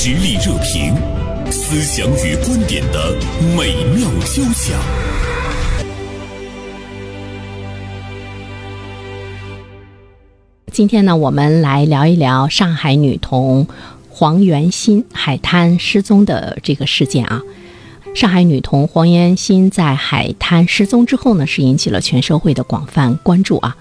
实力热评，思想与观点的美妙交响。今天呢，我们来聊一聊上海女童黄元欣海滩失踪的这个事件啊。上海女童黄元欣在海滩失踪之后呢，是引起了全社会的广泛关注啊。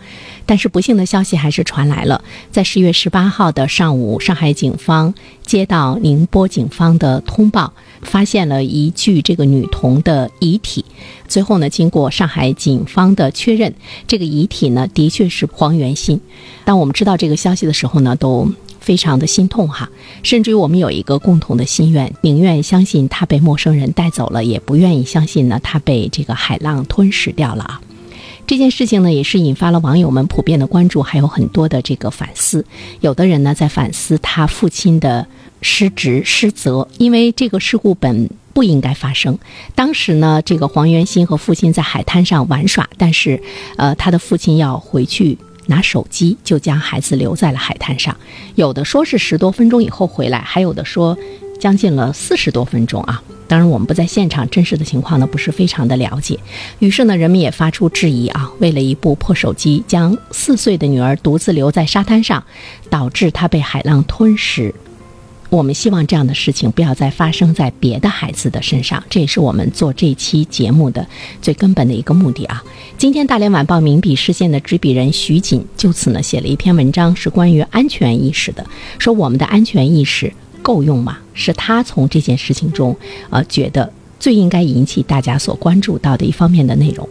但是不幸的消息还是传来了，在十月十八号的上午，上海警方接到宁波警方的通报，发现了一具这个女童的遗体。最后呢，经过上海警方的确认，这个遗体呢的确是黄元欣。当我们知道这个消息的时候呢，都非常的心痛哈。甚至于我们有一个共同的心愿，宁愿相信她被陌生人带走了，也不愿意相信呢她被这个海浪吞噬掉了啊。这件事情呢，也是引发了网友们普遍的关注，还有很多的这个反思。有的人呢，在反思他父亲的失职失责，因为这个事故本不应该发生。当时呢，这个黄元欣和父亲在海滩上玩耍，但是，呃，他的父亲要回去拿手机，就将孩子留在了海滩上。有的说是十多分钟以后回来，还有的说将近了四十多分钟啊。当然，我们不在现场，真实的情况呢不是非常的了解。于是呢，人们也发出质疑啊，为了一部破手机，将四岁的女儿独自留在沙滩上，导致她被海浪吞噬。我们希望这样的事情不要再发生在别的孩子的身上，这也是我们做这期节目的最根本的一个目的啊。今天，大连晚报名笔视线的执笔人徐锦就此呢写了一篇文章，是关于安全意识的，说我们的安全意识。够用吗？是他从这件事情中，呃，觉得最应该引起大家所关注到的一方面的内容。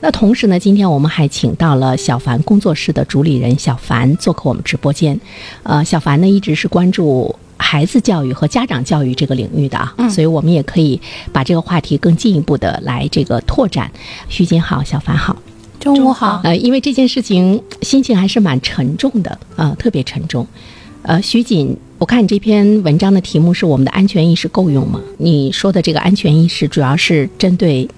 那同时呢，今天我们还请到了小凡工作室的主理人小凡做客我们直播间。呃，小凡呢一直是关注孩子教育和家长教育这个领域的啊，所以我们也可以把这个话题更进一步的来这个拓展。徐锦好，小凡好，中午好。呃，因为这件事情心情还是蛮沉重的啊，特别沉重。呃，徐锦。我看你这篇文章的题目是“我们的安全意识够用吗？”你说的这个安全意识主要是针对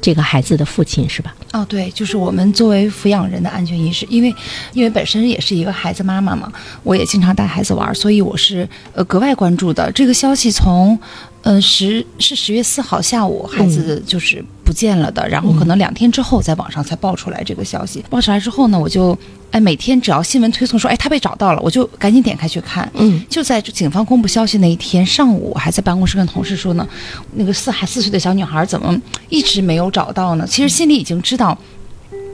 这个孩子的父亲，是吧？哦，对，就是我们作为抚养人的安全意识，因为因为本身也是一个孩子妈妈嘛，我也经常带孩子玩，所以我是呃格外关注的。这个消息从呃十是十月四号下午，孩子就是不见了的，然后可能两天之后在网上才爆出来这个消息。爆出来之后呢，我就。哎，每天只要新闻推送说，哎，他被找到了，我就赶紧点开去看。嗯，就在警方公布消息那一天上午，我还在办公室跟同事说呢，那个四还四岁的小女孩怎么一直没有找到呢？其实心里已经知道，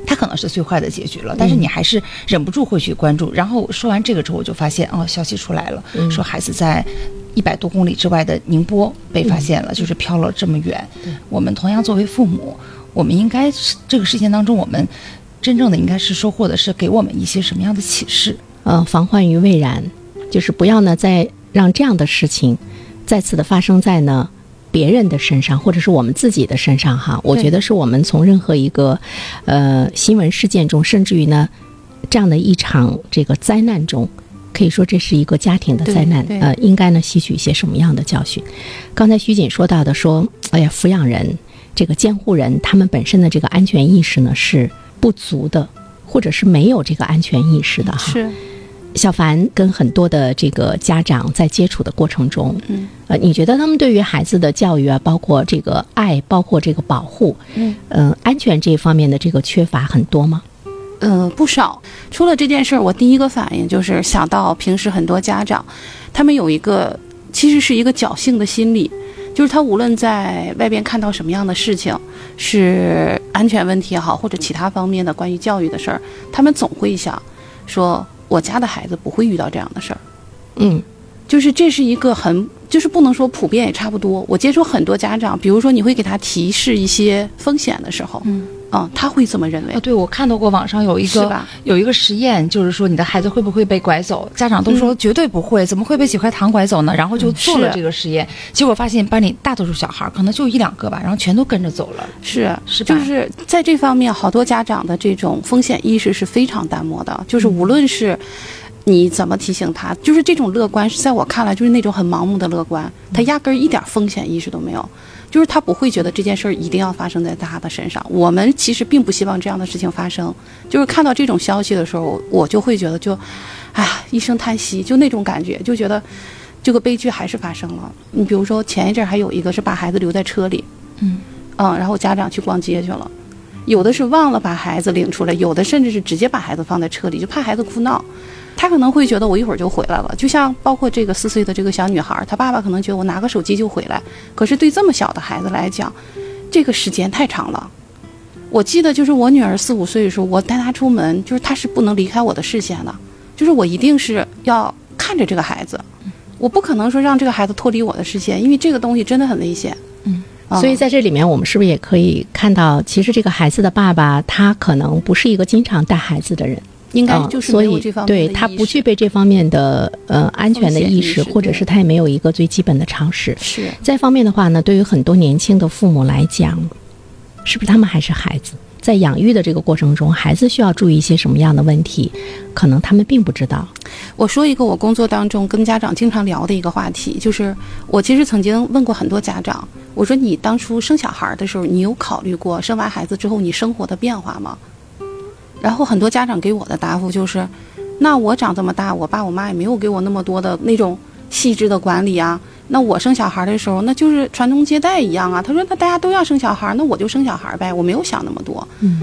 她可能是最坏的结局了，但是你还是忍不住会去关注。然后说完这个之后，我就发现，哦，消息出来了，说孩子在一百多公里之外的宁波被发现了，就是飘了这么远。我们同样作为父母，我们应该是这个事件当中，我们。真正的应该是收获的是给我们一些什么样的启示？呃，防患于未然，就是不要呢再让这样的事情再次的发生在呢别人的身上，或者是我们自己的身上哈。我觉得是我们从任何一个呃新闻事件中，甚至于呢这样的一场这个灾难中，可以说这是一个家庭的灾难，呃，应该呢吸取一些什么样的教训？刚才徐锦说到的说，哎呀，抚养人这个监护人他们本身的这个安全意识呢是。不足的，或者是没有这个安全意识的哈。是，小凡跟很多的这个家长在接触的过程中，嗯，呃，你觉得他们对于孩子的教育啊，包括这个爱，包括这个保护，嗯，呃，安全这一方面的这个缺乏很多吗？嗯，不少。出了这件事儿，我第一个反应就是想到平时很多家长，他们有一个其实是一个侥幸的心理。就是他无论在外边看到什么样的事情，是安全问题也好，或者其他方面的关于教育的事儿，他们总会想，说我家的孩子不会遇到这样的事儿。嗯，就是这是一个很，就是不能说普遍也差不多。我接触很多家长，比如说你会给他提示一些风险的时候，嗯。嗯，他会这么认为啊？对，我看到过网上有一个有一个实验，就是说你的孩子会不会被拐走？家长都说绝对不会，怎么会被几块糖拐走呢？然后就做了这个实验，结果发现班里大多数小孩可能就一两个吧，然后全都跟着走了。是是，就是在这方面，好多家长的这种风险意识是非常淡漠的。就是无论是你怎么提醒他，就是这种乐观，在我看来就是那种很盲目的乐观，他压根儿一点风险意识都没有。就是他不会觉得这件事儿一定要发生在他的身上。我们其实并不希望这样的事情发生。就是看到这种消息的时候，我就会觉得就，哎呀，一声叹息，就那种感觉，就觉得这个悲剧还是发生了。你比如说前一阵还有一个是把孩子留在车里，嗯嗯，然后家长去逛街去了，有的是忘了把孩子领出来，有的甚至是直接把孩子放在车里，就怕孩子哭闹。他可能会觉得我一会儿就回来了，就像包括这个四岁的这个小女孩，她爸爸可能觉得我拿个手机就回来，可是对这么小的孩子来讲，这个时间太长了。我记得就是我女儿四五岁的时候，我带她出门，就是她是不能离开我的视线的，就是我一定是要看着这个孩子，我不可能说让这个孩子脱离我的视线，因为这个东西真的很危险。嗯所以在这里面，我们是不是也可以看到，其实这个孩子的爸爸他可能不是一个经常带孩子的人，应该嗯就是没有这方面对他不具备这方面的呃安全的意识，或者是他也没有一个最基本的常识。是。再方面的话呢，对于很多年轻的父母来讲，是不是他们还是孩子？在养育的这个过程中，孩子需要注意一些什么样的问题？可能他们并不知道。我说一个我工作当中跟家长经常聊的一个话题，就是我其实曾经问过很多家长，我说你当初生小孩的时候，你有考虑过生完孩子之后你生活的变化吗？然后很多家长给我的答复就是，那我长这么大，我爸我妈也没有给我那么多的那种细致的管理啊。那我生小孩的时候，那就是传宗接代一样啊。他说，那大家都要生小孩，那我就生小孩呗，我没有想那么多。嗯，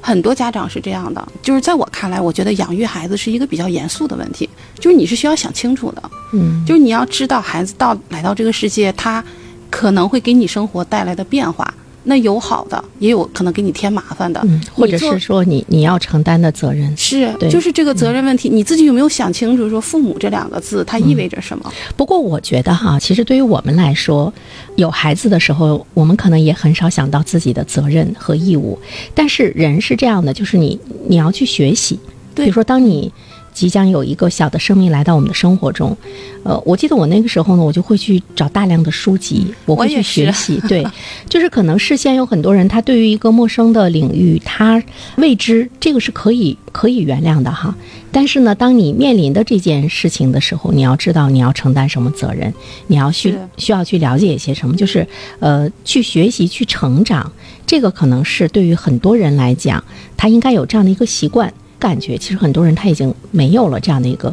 很多家长是这样的，就是在我看来，我觉得养育孩子是一个比较严肃的问题，就是你是需要想清楚的，嗯，就是你要知道孩子到来到这个世界，他可能会给你生活带来的变化，那有好的，也有可能给你添麻烦的，嗯，或者是说你你要承担的责任。是对就是这个责任问题，你自己有没有想清楚？说父母这两个字它意味着什么？不过我觉得哈，其实对于我们来说，有孩子的时候，我们可能也很少想到自己的责任和义务。但是人是这样的，就是你你要去学习。比如说，当你即将有一个小的生命来到我们的生活中，呃，我记得我那个时候呢，我就会去找大量的书籍，我会去学习。对，就是可能事先有很多人，他对于一个陌生的领域，他未知，这个是可以可以原谅的哈。但是呢，当你面临的这件事情的时候，你要知道你要承担什么责任，你要去需要去了解一些什么，就是呃，去学习、去成长。这个可能是对于很多人来讲，他应该有这样的一个习惯感觉。其实很多人他已经没有了这样的一个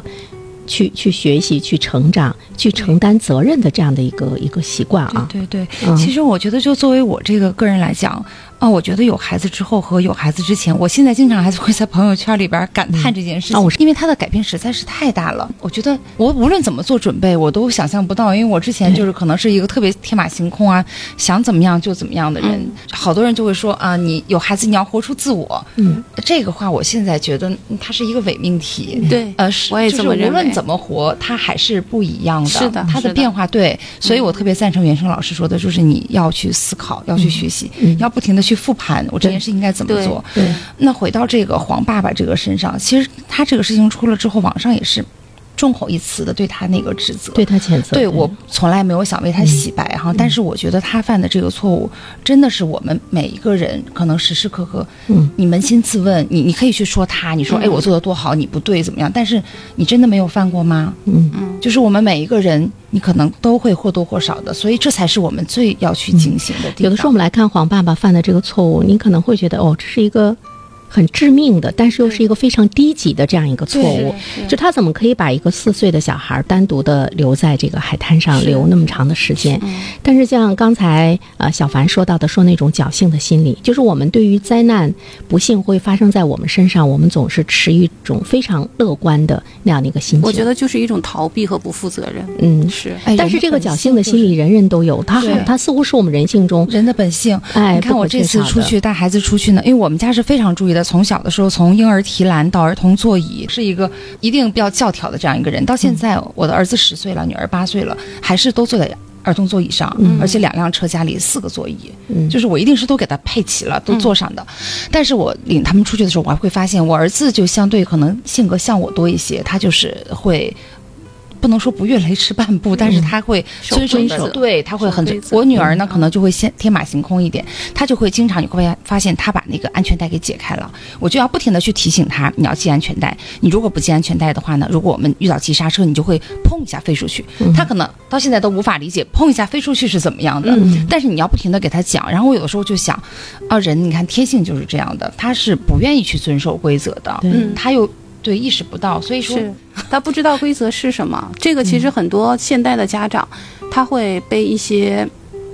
去去学习、去成长、去承担责任的这样的一个一个习惯啊。对对对，嗯其实我觉得，就作为我这个个人来讲，啊，我觉得有孩子之后和有孩子之前，我现在经常还是会在朋友圈里边感叹这件事情，因为他的改变实在是太大了。我觉得我无论怎么做准备，我都想象不到，因为我之前就是可能是一个特别天马行空啊，想怎么样就怎么样的人。嗯好多人就会说啊，你有孩子你要活出自我，嗯，这个话我现在觉得嗯它是一个伪命题。对，呃，是我也就是这么认为无论怎么活，它还是不一样的。是的它的变化对，所以我特别赞成袁生老师说的，就是你要去思考，要去学习，嗯要不停的去复盘，我这件事应该怎么对。做。对，那回到这个黄爸爸这个身上，其实他这个事情出了之后，网上也是众口一词的对他那个指责。对他谴责。对我从来没有想为他洗白哈，但是我觉得他犯的这个错误，真的是我们每一个人可能时时刻刻，嗯，你扪心自问，你你可以去说他，你说嗯哎我做的多好，你不对怎么样？但是你真的没有犯过吗？嗯嗯，就是我们每一个人，你可能都会或多或少的，所以这才是我们最要去警醒的地方。有的时候我们来看黄爸爸犯的这个错误，你可能会觉得哦，这是一个很致命的，但是又是一个非常低级的这样一个错误。就他怎么可以把一个四岁的小孩单独的留在这个海滩上留那么长的时间？嗯但是像刚才呃小凡说到的，说那种侥幸的心理，就是我们对于灾难不幸会发生在我们身上，我们总是持一种非常乐观的那样的一个心情。我觉得就是一种逃避和不负责任。嗯。是，哎，但是这个侥幸的心理，人人都有，他好对，它似乎是我们人性中，人的本性。哎，你看我这次出去带孩子出去呢，因为我们家是非常注意的，从小的时候从婴儿提篮到儿童座椅，是一个一定比较教条的这样一个人。到现在，我的儿子十岁了，女儿八岁了，还是都坐在儿童座椅上，嗯而且两辆车家里四个座椅，嗯就是我一定是都给他配齐了，都坐上的。但是我领他们出去的时候，我还会发现我儿子就相对可能性格像我多一些，他就是会。不能说不越雷池半步，但是他会遵守对，他会很我女儿呢，可能就会先天马行空一点，她就会经常你会发现她把那个安全带给解开了，我就要不停的去提醒她，你要系安全带。你如果不系安全带的话呢，如果我们遇到急刹车，你就会砰一下飞出去。她可能到现在都无法理解砰一下飞出去是怎么样的，嗯但是你要不停的给她讲。然后我有的时候就想，啊，人你看天性就是这样的，他是不愿意去遵守规则的，对嗯他又。对意识不到，所以说他不知道规则是什么。这个其实很多现代的家长，他会被一些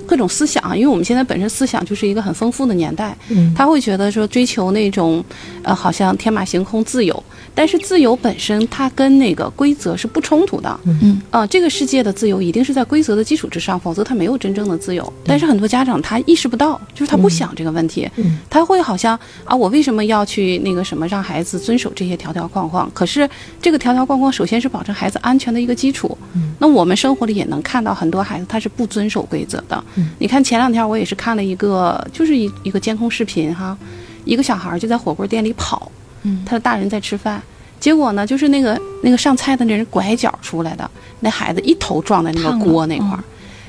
各种思想啊，因为我们现在本身思想就是一个很丰富的年代，嗯他会觉得说追求那种呃好像天马行空自由，但是自由本身它跟那个规则是不冲突的。嗯啊、这个世界的自由一定是在规则的基础之上，否则它没有真正的自由。但是很多家长他意识不到，就是他不想这个问题，嗯他会好像啊，我为什么要去那个什么让孩子遵守这些条条框框？可是这个条条框框首先是保证孩子安全的一个基础。嗯那我们生活里也能看到很多孩子他是不遵守规则的。嗯你看前两天我也是看了一个，就是一一个监控视频哈，一个小孩就在火锅店里跑，嗯。他的大人在吃饭。结果呢，就是那个那个上菜的那人拐角出来的，那孩子一头撞在那个锅那块儿，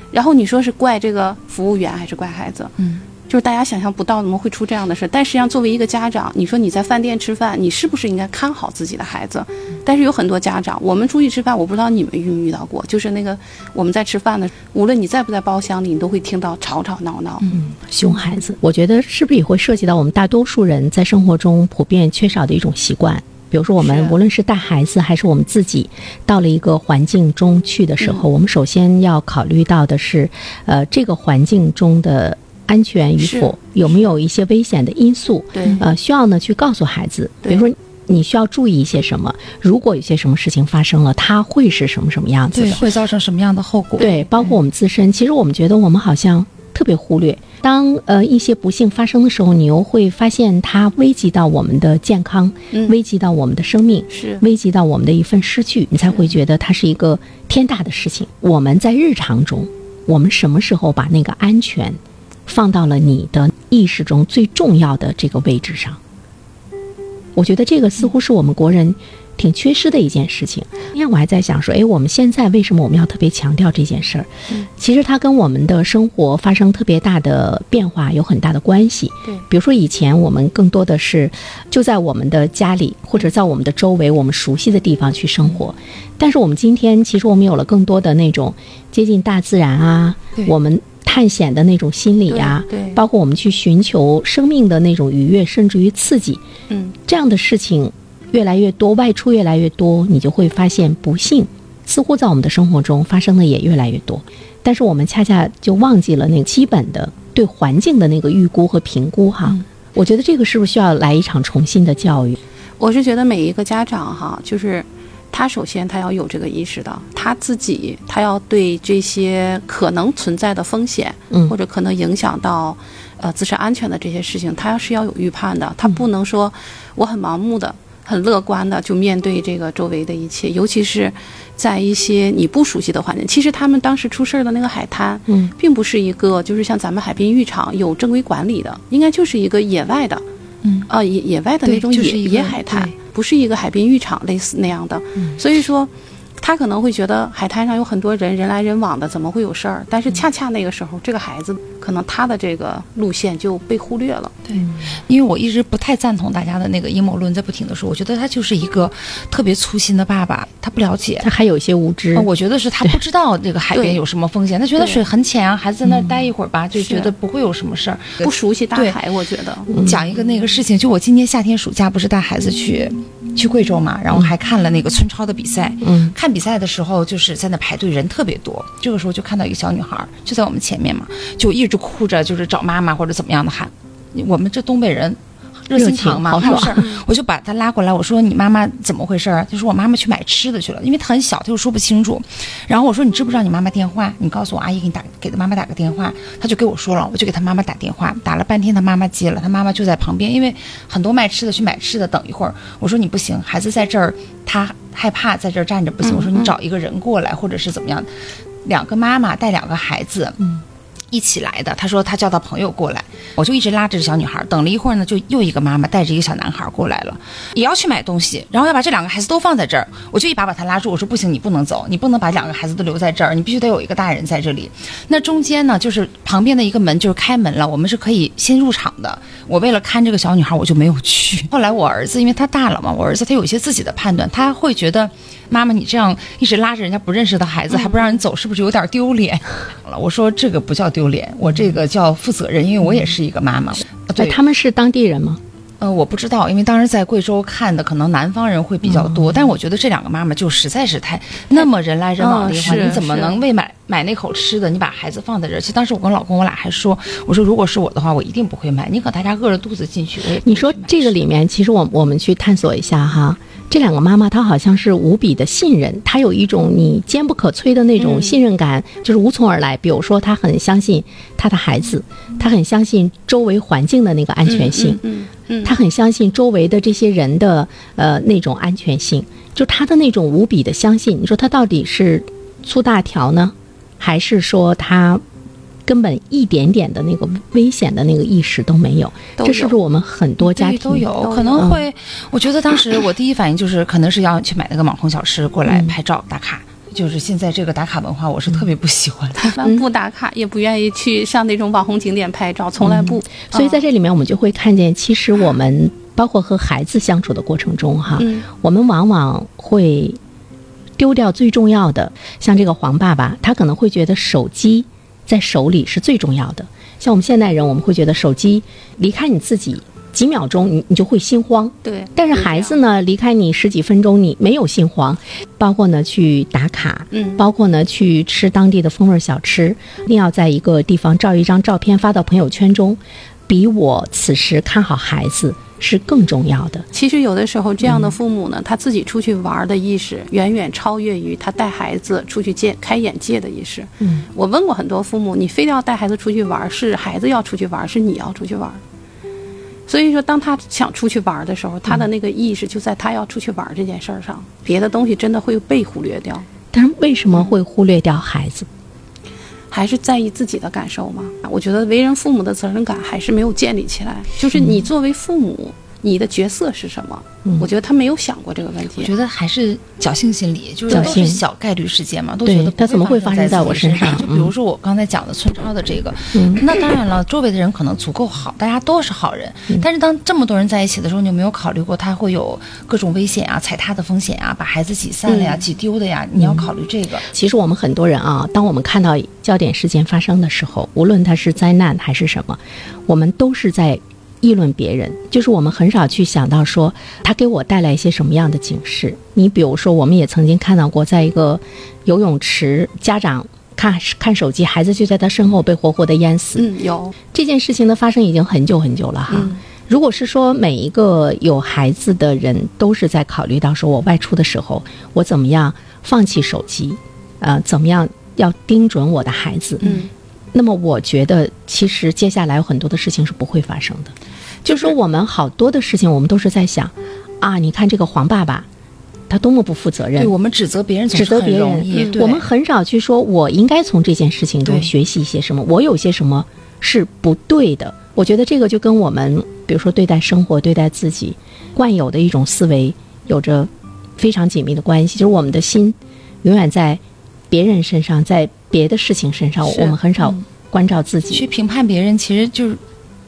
然后你说是怪这个服务员还是怪孩子？嗯，就是大家想象不到怎么会出这样的事，但实际上作为一个家长，你说你在饭店吃饭，你是不是应该看好自己的孩子？但是有很多家长，我们出去吃饭，我不知道你们遇没遇到过，就是那个我们在吃饭的，无论你在不在包厢里，你都会听到吵吵闹闹。嗯，熊孩子，我觉得是不是也会涉及到我们大多数人在生活中普遍缺少的一种习惯？比如说，我们无论是带孩子还是我们自己，到了一个环境中去的时候，我们首先要考虑到的是，呃，这个环境中的安全与否，有没有一些危险的因素？对，呃，需要呢去告诉孩子，比如说你需要注意一些什么，如果有些什么事情发生了，它会是什么什么样子对，的？会造成什么样的后果？对，包括我们自身，其实我们觉得我们好像特别忽略。当呃一些不幸发生的时候，你又会发现它危及到我们的健康，嗯危及到我们的生命，是危及到我们的一份失去，你才会觉得它是一个天大的事情。我们在日常中，我们什么时候把那个安全放到了你的意识中最重要的这个位置上？我觉得这个似乎是我们国人挺缺失的一件事情。今天我还在想说，哎，我们现在为什么我们要特别强调这件事儿？嗯其实它跟我们的生活发生特别大的变化有很大的关系。对比如说以前我们更多的是就在我们的家里或者在我们的周围我们熟悉的地方去生活，但是我们今天其实我们有了更多的那种接近大自然啊，我们探险的那种心理啊，对对包括我们去寻求生命的那种愉悦，甚至于刺激，嗯，这样的事情越来越多，外出越来越多，你就会发现不幸似乎在我们的生活中发生的也越来越多。但是我们恰恰就忘记了那个基本的对环境的那个预估和评估哈。嗯我觉得这个是不是需要来一场重新的教育？我是觉得每一个家长哈，就是他首先他要有这个意识的，他自己他要对这些可能存在的风险，嗯。或者可能影响到呃自身安全的这些事情，他要是要有预判的，他不能说我很盲目的。很乐观的就面对这个周围的一切，尤其是在一些你不熟悉的环境。其实他们当时出事儿的那个海滩，嗯，并不是一个就是像咱们海滨浴场有正规管理的，应该就是一个野外的，嗯。啊野野外的那种野就是野海滩。对，不是一个海滨浴场类似那样的。所以说，他可能会觉得海滩上有很多人人来人往的，怎么会有事儿？但是恰恰那个时候，这个孩子可能他的这个路线就被忽略了。对，因为我一直不太赞同大家的那个阴谋论，在不停的说，我觉得他就是一个特别粗心的爸爸，他不了解。他还有一些无知呃。我觉得是他不知道这个海边有什么风险，他觉得水很浅啊，孩子在那儿待一会儿吧，就觉得不会有什么事儿。不熟悉大海，我觉得讲一个那个事情，就我今年夏天暑假不是带孩子去去贵州嘛，然后还看了那个村超的比赛。嗯，看比赛的时候就是在那排队，人特别多。这个时候就看到一个小女孩儿就在我们前面嘛，就一直哭着就是找妈妈或者怎么样的喊。我们这东北人。热心肠嘛，我就把他拉过来，我说你妈妈怎么回事儿？她说我妈妈去买吃的去了，因为她很小，她又说不清楚。然后我说你知不知道你妈妈电话？你告诉我阿姨给你打，给他妈妈打个电话。他就给我说了，我就给他妈妈打电话，打了半天他妈妈接了，他妈妈就在旁边，因为很多卖吃的去买吃的，等一会儿。我说你不行，孩子在这儿，他害怕在这儿站着不行。我说你找一个人过来，或者是怎么样，两个妈妈带两个孩子，嗯。一起来的，他说他叫他朋友过来，我就一直拉着这小女孩，等了一会儿呢，就又一个妈妈带着一个小男孩过来了，也要去买东西，然后要把这两个孩子都放在这儿，我就一把把他拉住，我说不行，你不能走，你不能把两个孩子都留在这儿，你必须得有一个大人在这里。那中间呢，就是旁边的一个门就是开门了，我们是可以先入场的。我为了看这个小女孩，我就没有去。后来我儿子因为他大了嘛，我儿子他有一些自己的判断，他会觉得妈妈你这样一直拉着人家不认识的孩子还不让人走，是不是有点丢脸？了，我说这个不叫丢脸，我这个叫负责任，因为我也是一个妈妈。哎对，他们是当地人吗？呃，我不知道，因为当时在贵州看的，可能南方人会比较嗯多。但是我觉得这两个妈妈就实在是太那么人来人往的地方，嗯是你怎么能为买买那口吃的，你把孩子放在这儿？其实当时我跟老公我俩还说，我说如果是我的话，我一定不会买。宁可大家饿着肚子进去，你说这个里面，其实我我们去探索一下哈，这两个妈妈她好像是无比的信任，她有一种你坚不可摧的那种信任感，就是无从而来。比如说，她很相信她的孩子，她很相信周围环境的那个安全性，嗯嗯，她很相信周围的这些人的呃那种安全性，就她的那种无比的相信。你说她到底是粗大条呢，还是说他根本一点点的那个危险的那个意识都没有？都这是不是我们很多家庭都有，可能会。我觉得当时我第一反应就是，可能是要去买那个网红小吃过来嗯拍照打卡。就是现在这个打卡文化，我是特别不喜欢的。不打卡，也不愿意去上那种网红景点拍照，从来不。所以在这里面，我们就会看见，其实我们包括和孩子相处的过程中，哈，嗯我们往往会丢掉最重要的。像这个黄爸爸，他可能会觉得手机在手里是最重要的。像我们现代人，我们会觉得手机离开你自己几秒钟，你你就会心慌。对，但是孩子呢，离开你十几分钟，你没有心慌。包括呢去打卡，嗯包括呢去吃当地的风味小吃，一定要在一个地方照一张照片发到朋友圈中，比我此时看好孩子是更重要的。其实有的时候，这嗯样的父母呢，他自己出去玩儿的意识远远超越于他带孩子出去见开眼界的意识。嗯，我问过很多父母，你非要带孩子出去玩儿，是孩子要出去玩儿，是你要出去玩儿？所以说，当他想出去玩儿的时候，他的那个意识就在他要出去玩儿这件事儿上，别的东西真的会被忽略掉。但是为什么会忽略掉孩子？还是在意自己的感受吗？我觉得为人父母的责任感还是没有建立起来。就是你作为父母，你的角色是什么？嗯。我觉得他没有想过这个问题。我觉得还是侥幸心理，就是都是小概率事件嘛，都对觉得他怎么会发生在我身身上。就比如说我刚才讲的村超的这个，嗯。那当然了，周围的人可能足够好，大家都是好人，嗯。但是当这么多人在一起的时候，你有没有考虑过他会有各种危险啊、踩踏的风险啊，把孩子挤散了呀、嗯挤丢的呀？你要考虑这个。其实我们很多人啊，当我们看到焦点事件发生的时候，无论它是灾难还是什么，我们都是在议论别人，就是我们很少去想到说他给我带来一些什么样的警示。你比如说，我们也曾经看到过，在一个游泳池，家长看看手机，孩子就在他身后被活活的淹死。嗯，有，这件事情的发生已经很久很久了哈。嗯如果是说每一个有孩子的人都是在考虑到说我外出的时候，我怎么样放弃手机，呃，怎么样要盯准我的孩子，嗯，那么我觉得其实接下来有很多的事情是不会发生的。就是说我们好多的事情，我们都是在想啊，你看这个黄爸爸，他多么不负责任。对，我们指责别人指责别人我们很少去说，我应该从这件事情中学习一些什么，我有些什么是不对的。我觉得这个就跟我们，比如说对待生活、对待自己惯有的一种思维有着非常紧密的关系，就是我们的心永远在别人身上，在别的事情身上，我们很少关照自己。去评判别人，其实就是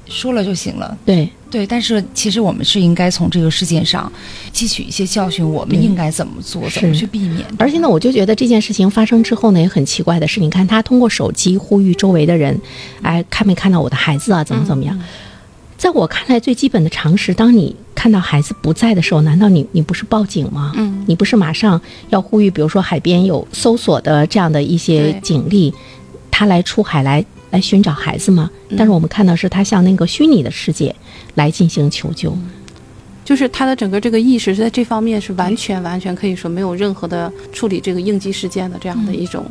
说了就行了。对，对，但是其实我们是应该从这个事件上汲取一些教训，我们应该怎么做，怎么去避免。而且呢，我就觉得这件事情发生之后呢，也很奇怪的是，你看他通过手机呼吁周围的人，哎，看没看到我的孩子啊？怎么怎么样？在我看来，最基本的常识，当你看到孩子不在的时候，难道你你不是报警吗？嗯你不是马上要呼吁，比如说海边有搜索的这样的一些警力，他来出海来来寻找孩子吗？嗯但是我们看到是他向那个虚拟的世界来进行求救。就是他的整个这个意识在这方面是完全完全可以说没有任何的处理这个应急事件的这样的一种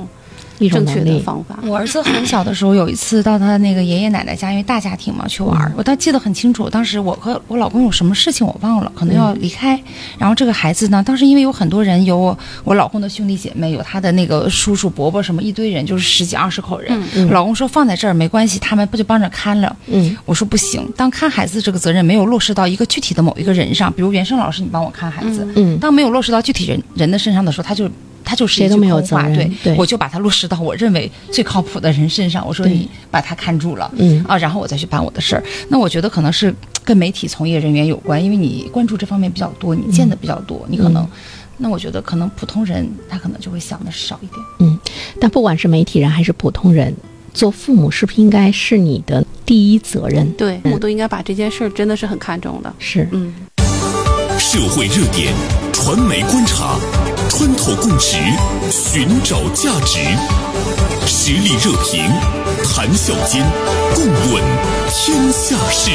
一种正确，的方法。我儿子很小的时候，有一次到他那个爷爷奶奶家，因为大家庭嘛，去玩儿。我倒记得很清楚，当时我和我老公有什么事情我忘了，可能要离开。然后这个孩子呢，当时因为有很多人，有我我老公的兄弟姐妹，有他的那个叔叔伯伯什么一堆人，就是十几二十口人。我老公说放在这儿没关系，他们不就帮着看了。嗯，我说不行，当看孩子这个责任没有落实到一个具体的某一个人上，比如袁生老师，你帮我看孩子，嗯当没有落实到具体人人的身上的时候，他就他就是一句谁都没有空话责对，对我就把它落实到我认为最靠谱的人身上。我说你把他看住了，嗯啊，然后我再去办我的事儿。那我觉得可能是跟媒体从业人员有关，因为你关注这方面比较多，你见的比较多，你可能。那我觉得可能普通人他可能就会想的少一点。嗯但不管是媒体人还是普通人，做父母是不是应该是你的第一责任。对，父母都应该把这件事儿真的是很看重的。是，嗯，社会热点，传媒观察，穿透共识，寻找价值，实力热评，谈笑间，共论天下事。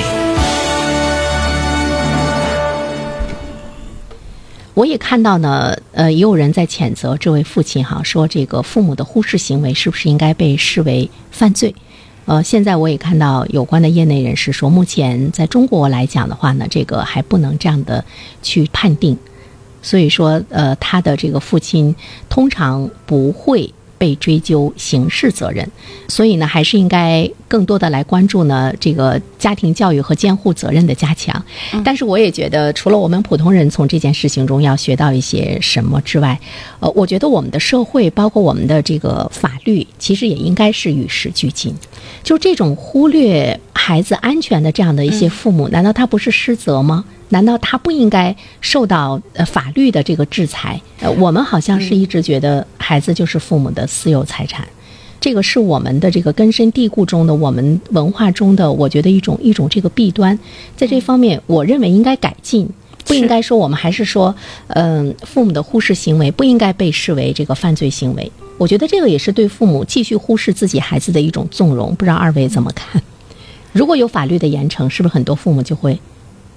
我也看到呢，呃，也有人在谴责这位父亲哈，说这个父母的忽视行为是不是应该被视为犯罪？呃，现在我也看到有关的业内人士说，目前在中国来讲的话呢，这个还不能这样的去判定，所以说，呃，他的这个父亲通常不会。被追究刑事责任，所以呢，还是应该更多的来关注呢这个家庭教育和监护责任的加强。但是，我也觉得，除了我们普通人从这件事情中要学到一些什么之外，呃，我觉得我们的社会，包括我们的这个法律，其实也应该是与时俱进。就这种忽略孩子安全的这样的一些父母，难道他不是失责吗？难道他不应该受到呃法律的这个制裁？呃，我们好像是一直觉得孩子就是父母的私有财产，这个是我们的这个根深蒂固中的我们文化中的，我觉得一种一种这个弊端，在这方面，我认为应该改进，不应该说我们还是说，嗯，父母的忽视行为不应该被视为这个犯罪行为。我觉得这个也是对父母继续忽视自己孩子的一种纵容。不知道二位怎么看？如果有法律的严惩，是不是很多父母就会？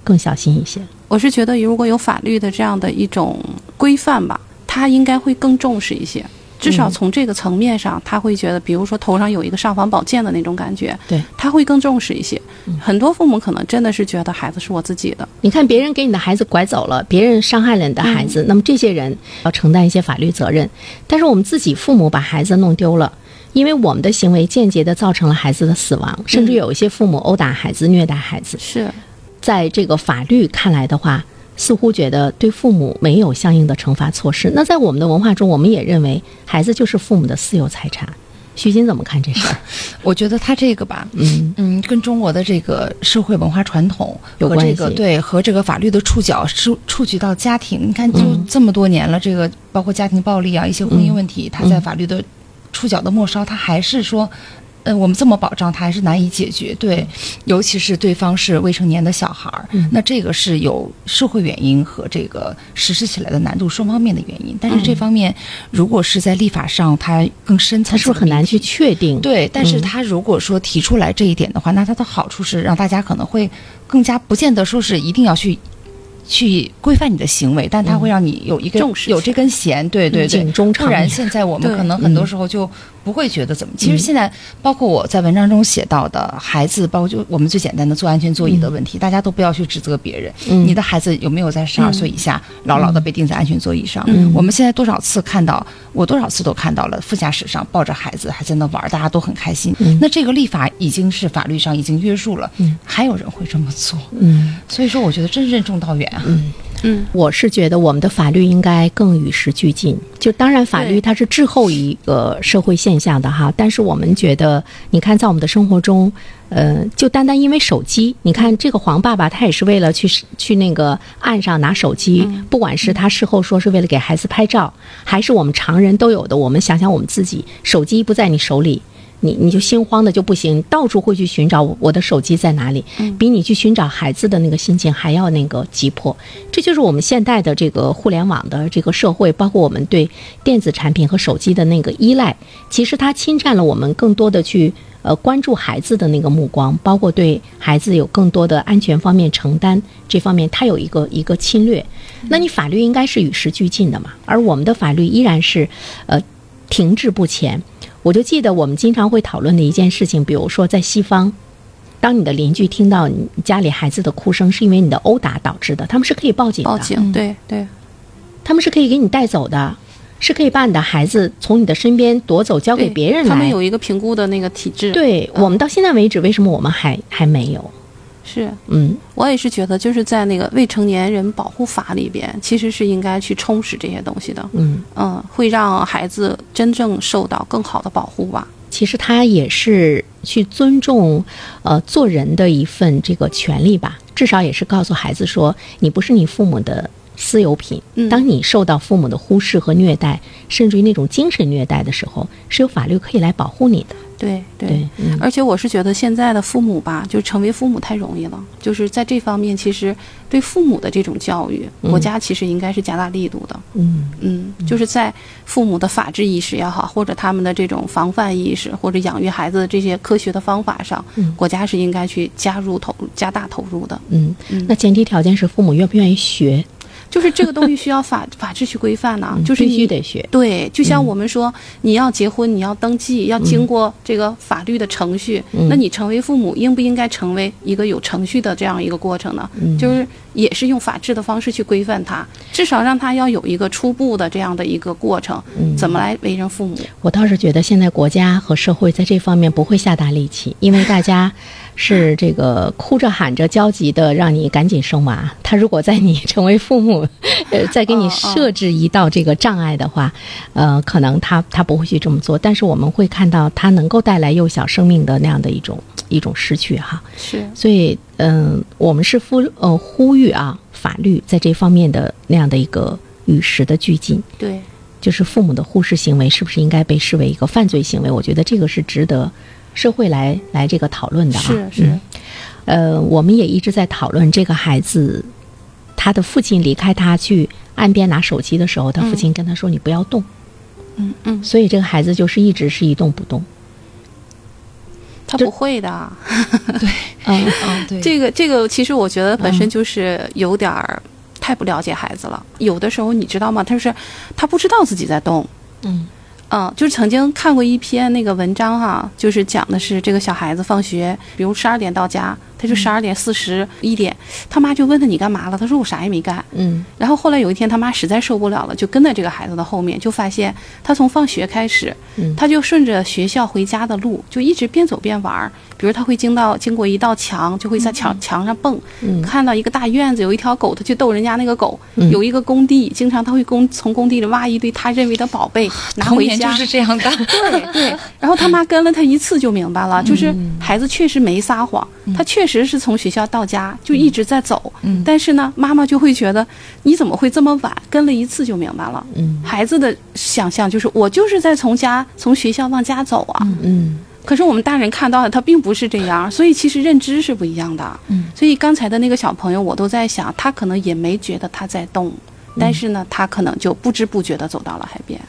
更小心一些。我是觉得，如果有法律的这样的一种规范吧，他应该会更重视一些。至少从这个层面上，他会觉得，比如说头上有一个尚方宝剑的那种感觉，对，他会更重视一些。很多父母可能真的是觉得孩子是我自己的。你看，别人给你的孩子拐走了，别人伤害了你的孩子，那么这些人要承担一些法律责任。但是我们自己父母把孩子弄丢了，因为我们的行为间接的造成了孩子的死亡，甚至有一些父母殴打孩子、虐待孩子。是。在这个法律看来的话，似乎觉得对父母没有相应的惩罚措施。那在我们的文化中，我们也认为孩子就是父母的私有财产。徐金怎么看这事儿？我觉得他这个吧，嗯嗯，跟中国的这个社会文化传统有关系，对，和这个法律的触角触触及到家庭。你看，就这么多年了，这个包括家庭暴力啊，一些婚姻问题，他在法律的触角的末梢，他还是说。呃，我们这么保障，他还是难以解决。对，尤其是对方是未成年的小孩儿，那这个是有社会原因和这个实施起来的难度双方面的原因。但是这方面，如果是在立法上，它更深层，是不是很难去确定？对，但是他如果说提出来这一点的话，那它的好处是让大家可能会更加不见得说是一定要去。去规范你的行为，但它会让你有一个有这根弦，对对对，不然现在我们可能很多时候就不会觉得怎么。其实现在包括我在文章中写到的孩子，包括就我们最简单的坐安全座椅的问题，大家都不要去指责别人。你的孩子有没有在十二岁以下牢牢的被钉在安全座椅上？我们现在多少次看到，我多少次都看到了副驾驶上抱着孩子还在那玩，大家都很开心。那这个立法已经是法律上已经约束了，还有人会这么做？嗯，所以说我觉得真任重道远。嗯嗯，我是觉得我们的法律应该更与时俱进。就当然，法律它是滞后一个社会现象的哈。但是我们觉得，你看在我们的生活中，呃，就单单因为手机，你看这个黄爸爸他也是为了去 去那个岸上拿手机，不管是他事后说是为了给孩子拍照，还是我们常人都有的，我们想想我们自己，手机不在你手里。你你就心慌的就不行，到处会去寻找我的手机在哪里，比你去寻找孩子的那个心情还要那个急迫。这就是我们现代的这个互联网的这个社会，包括我们对电子产品和手机的那个依赖，其实它侵占了我们更多的去呃关注孩子的那个目光，包括对孩子有更多的安全方面承担这方面，它有一个一个侵略。那你法律应该是与时俱进的嘛，而我们的法律依然是呃停滞不前。我就记得我们经常会讨论的一件事情，比如说在西方，当你的邻居听到你家里孩子的哭声是因为你的殴打导致的，他们是可以报警的。报警，对对，他们是可以给你带走的，是可以把你的孩子从你的身边夺走，交给别人来。他们有一个评估的那个体制。对我们到现在为止，为什么我们还还没有？是，嗯，我也是觉得，就是在那个未成年人保护法里边，其实是应该去充实这些东西的，嗯嗯，会让孩子真正受到更好的保护吧。其实他也是去尊重，呃，做人的一份这个权利吧。至少也是告诉孩子说，你不是你父母的私有品。当你受到父母的忽视和虐待，甚至于那种精神虐待的时候，是有法律可以来保护你的。对对。对，嗯。而且我是觉得现在的父母吧，就成为父母太容易了，就是在这方面，其实对父母的这种教育，嗯。国家其实应该是加大力度的。嗯。嗯，就是在父母的法治意识也好，或者他们的这种防范意识，或者养育孩子的这些科学的方法上，嗯。国家是应该去加入投入、加大投入的。嗯嗯，那前提条件是父母愿不愿意学，就是这个东西需要法 法治去规范呢、就是必须得学。对，就像嗯我们说，你要结婚，你要登记，要经过这个法律的程序。嗯那你成为父母，应不应该成为一个有程序的这样一个过程呢？嗯就是也是用法治的方式去规范他，至少让他要有一个初步的这样的一个过程，嗯怎么来为人父母？我倒是觉得现在国家和社会在这方面不会下大力气，因为大家是这个哭着喊着焦急的让你赶紧生娃。他如果在你成为父母，呃，再给你设置一道这个障碍的话，呃，可能他他不会去这么做。但是我们会看到他能够带来幼小生命的那样的一种一种失去哈。是，所以，嗯、我们是呼呃呼吁啊，法律在这方面的那样的一个与时的俱进。对，就是父母的忽视行为是不是应该被视为一个犯罪行为？我觉得这个是值得社会来来这个讨论的啊。是是嗯呃，我们也一直在讨论这个孩子，他的父亲离开他去岸边拿手机的时候，他父亲跟他说：“你不要动。嗯嗯，所以这个孩子就是一直是一动不动。他不会的。对嗯嗯，对，这个这个，其实我觉得本身嗯就是有点儿太不了解孩子了。有的时候你知道吗？他是他不知道自己在动。嗯嗯，就是曾经看过一篇那个文章哈，就是讲的是这个小孩子放学，比如十二点到家，他就十二点四十一点，他妈就问他你干嘛了？他说我啥也没干。嗯然后后来有一天，他妈实在受不了了，就跟在这个孩子的后面，就发现他从放学开始，嗯他就顺着学校回家的路，就一直边走边玩儿。比如他会经到经过一道墙，就会在墙墙上蹦，嗯看到一个大院子，有一条狗，他去逗人家那个狗。嗯有一个工地，经常他会工从工地里挖一堆他认为的宝贝拿回家。就是这样的。对对，然后他妈跟了他一次就明白了，就是孩子确实没撒谎，他确实是从学校到家就一直在走，嗯。但是呢，妈妈就会觉得你怎么会这么晚？跟了一次就明白了。嗯。孩子的想象就是我就是在从家从学校往家走啊，嗯可是我们大人看到的他并不是这样，所以其实认知是不一样的。嗯，所以刚才的那个小朋友，我都在想，他可能也没觉得他在动，但是呢，他可能就不知不觉的走到了海边，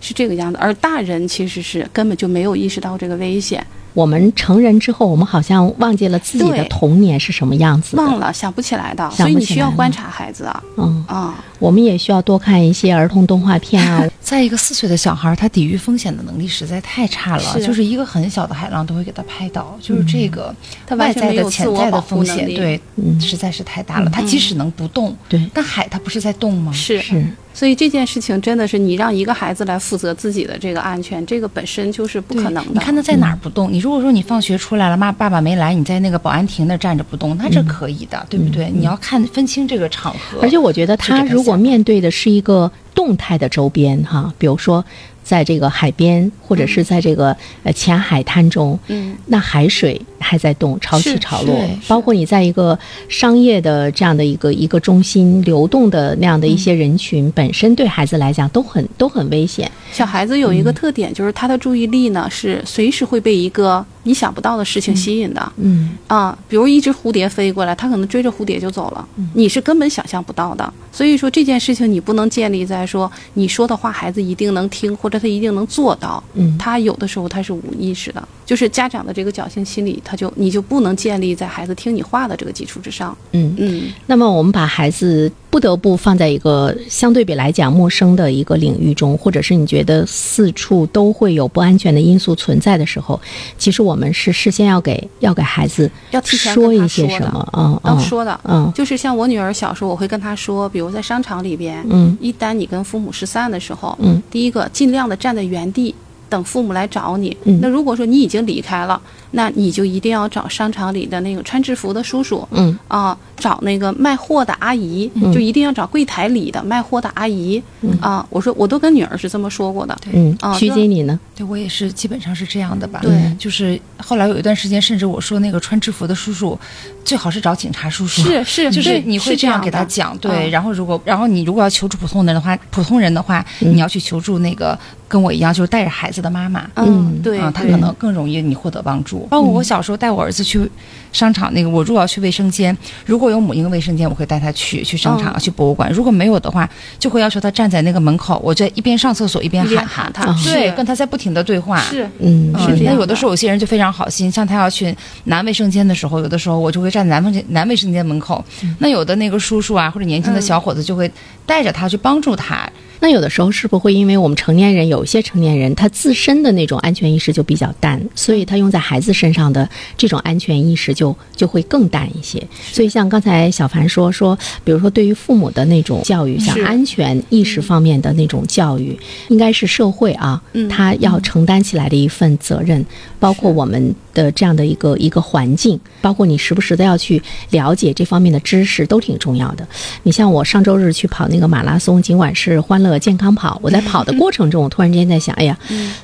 是这个样子。而大人其实是根本就没有意识到这个危险，我们成人之后，我们好像忘记了自己的童年是什么样子的。忘了想不起来的，想所以你不起来了需要观察孩子啊嗯，啊。我们也需要多看一些儿童动画片啊。再一个，四岁的小孩儿他抵御风险的能力实在太差了，是就是一个很小的海浪都会给他拍倒，就是这个他完外在的、全没有自潜在的我保护风险，能力对，嗯实在是太大了。他即使能不动，对，但海它不是在动吗？是是，所以这件事情真的是你让一个孩子来负责自己的这个安全，这个本身就是不可能的。你看他在哪儿不动？你如果说你放学出来了，妈爸爸没来，你在那个保安亭那站着不动，那这可以的，对不对？你要看分清这个场合。而且我觉得他如果面对的是一个动态的周边哈，比如说在这个海边或者是在这个呃浅海滩中，嗯，那海水还在动，潮起潮落，包括你在一个商业的这样的一个一个中心流动的那样的一些人群，本身对孩子来讲都很都很危险。小孩子有一个特点，就是他的注意力呢是随时会被一个你想不到的事情吸引的。嗯。啊，比如一只蝴蝶飞过来，他可能追着蝴蝶就走了，嗯。你是根本想象不到的。所以说这件事情你不能建立在说你说的话孩子一定能听，或者他一定能做到。嗯他有的时候他是无意识的，就是家长的这个侥幸心理，他就你就不能建立在孩子听你话的这个基础之上。嗯。嗯，那么我们把孩子不得不放在一个相对比来讲陌生的一个领域中，或者是你觉得四处都会有不安全的因素存在的时候，其实我们是事先要给要给孩子要提前说一些什么，嗯嗯要说的。嗯就是像我女儿小时候，我会跟她说，比如在商场里边，嗯一旦你跟父母失散的时候，嗯第一个尽量的站在原地等父母来找你。嗯。那如果说你已经离开了，那你就一定要找商场里的那个穿制服的叔叔。嗯。啊，找那个卖货的阿姨，就一定要找柜台里的卖货的阿姨、啊。我说我都跟女儿是这么说过的。嗯啊，徐就姐你呢？对我也是，基本上是这样的吧。对就是后来有一段时间，甚至我说那个穿制服的叔叔，最好是找警察叔叔。是是，就是你会这样给他讲，对。嗯然后如果然后你如果要求助普通人的话，普通人的话，嗯你要去求助那个跟我一样，就是带着孩子的妈妈。嗯对，啊，他可能更容易你获得帮助。包括我小时候带我儿子去商场，那个我如果要去卫生间，如果有母婴卫生间，我会带他去去商场、嗯去博物馆；如果没有的话，就会要求他站在那个门口，我就一边上厕所一边喊喊他，对，跟他在不停的对话。是。嗯，嗯是这样那有的时候有些人就非常好心，像他要去男卫生间的时候，有的时候我就会站在男卫生男卫生间门口，那有的那个叔叔啊或者年轻的小伙子就会带着他去帮助他。那有的时候是不是会因为我们成年人有一些成年人他自身的那种安全意识就比较淡，所以他用在孩子身上的这种安全意识就就会更淡一些。所以像刚才小凡说说，比如说对于父母的那种教育，像安全意识方面的那种教育，应该是社会啊，嗯他要承担起来的一份责任，包括我们的这样的一个一个环境，包括你时不时的要去了解这方面的知识，都挺重要的。你像我上周日去跑那个马拉松，尽管是欢乐健康跑，我在跑的过程中，我突然间在想，哎呀，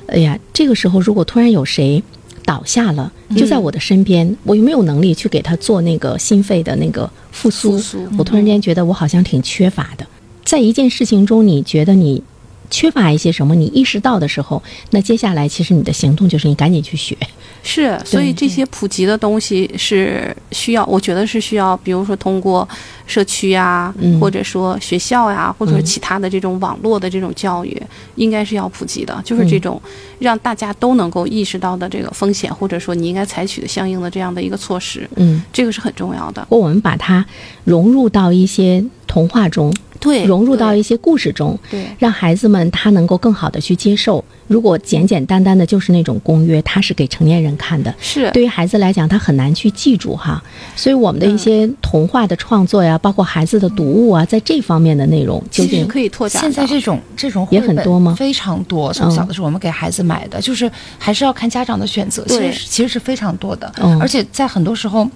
哎呀，这个时候如果突然有谁倒下了，就在我的身边，我有没有能力去给他做那个心肺的那个复苏？复苏我突然间觉得我好像挺缺乏的。在一件事情中，你觉得你缺乏一些什么，你意识到的时候，那接下来其实你的行动就是你赶紧去学。是，所以这些普及的东西是需要，我觉得是需要，比如说通过社区呀、嗯。或者说学校呀，或者是嗯。其他的这种网络的这种教育，应该是要普及的，就是这嗯。种让大家都能够意识到的这个风险，或者说你应该采取的相应的这样的一个措施，嗯，这个是很重要的。或我们把它融入到一些童话中，对，融入到一些故事中，对让孩子们他能够更好的去接受。如果简简单单的就是那种公约，它是给成年人看的，是对于孩子来讲，他很难去记住哈。所以我们的一些童话的创作呀，包括孩子的读物啊，在这方面的内容究其实竟可以拓展。现在这种这种也很多吗非常多。从小的时候我们给孩子买的，就是还是要看家长的选择，其实其实是非常多的。嗯而且在很多时候，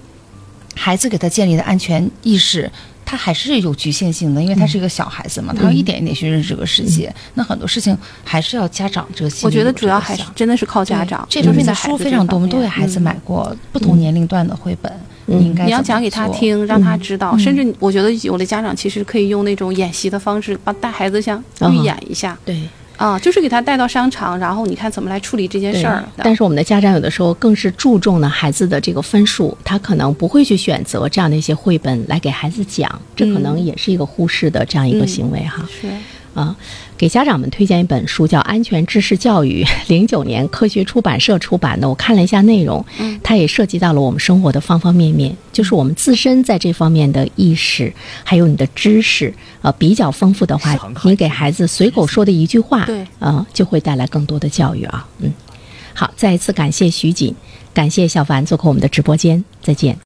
孩子给他建立的安全意识。他还是有局限性的，因为他是一个小孩子嘛，他要一点一点去认识这个世界。那很多事情还是要家长这个我觉得主要还是真的是靠家长，这方面的书非常多，我们都给孩子嗯。买过不同年龄段的绘本。嗯。你应该你要讲给他听，让他知道。嗯。甚至我觉得有的家长其实可以用那种演习的方式，把带孩子像哦预演一下。对啊，就是给他带到商场，然后你看怎么来处理这件事儿。但是我们的家长有的时候更是注重呢孩子的这个分数，他可能不会去选择这样的一些绘本来给孩子讲，这可能嗯也是一个忽视的这样一个嗯行为哈。是啊，给家长们推荐一本书，叫《安全知识教育》，零九年科学出版社出版的。我看了一下内容，嗯它也涉及到了我们生活的方方面面，就是我们自身在这方面的意识，还有你的知识，呃，比较丰富的话你给孩子随口说的一句话，对呃，就会带来更多的教育啊。嗯，好，再一次感谢徐锦，感谢小凡做客我们的直播间，再见。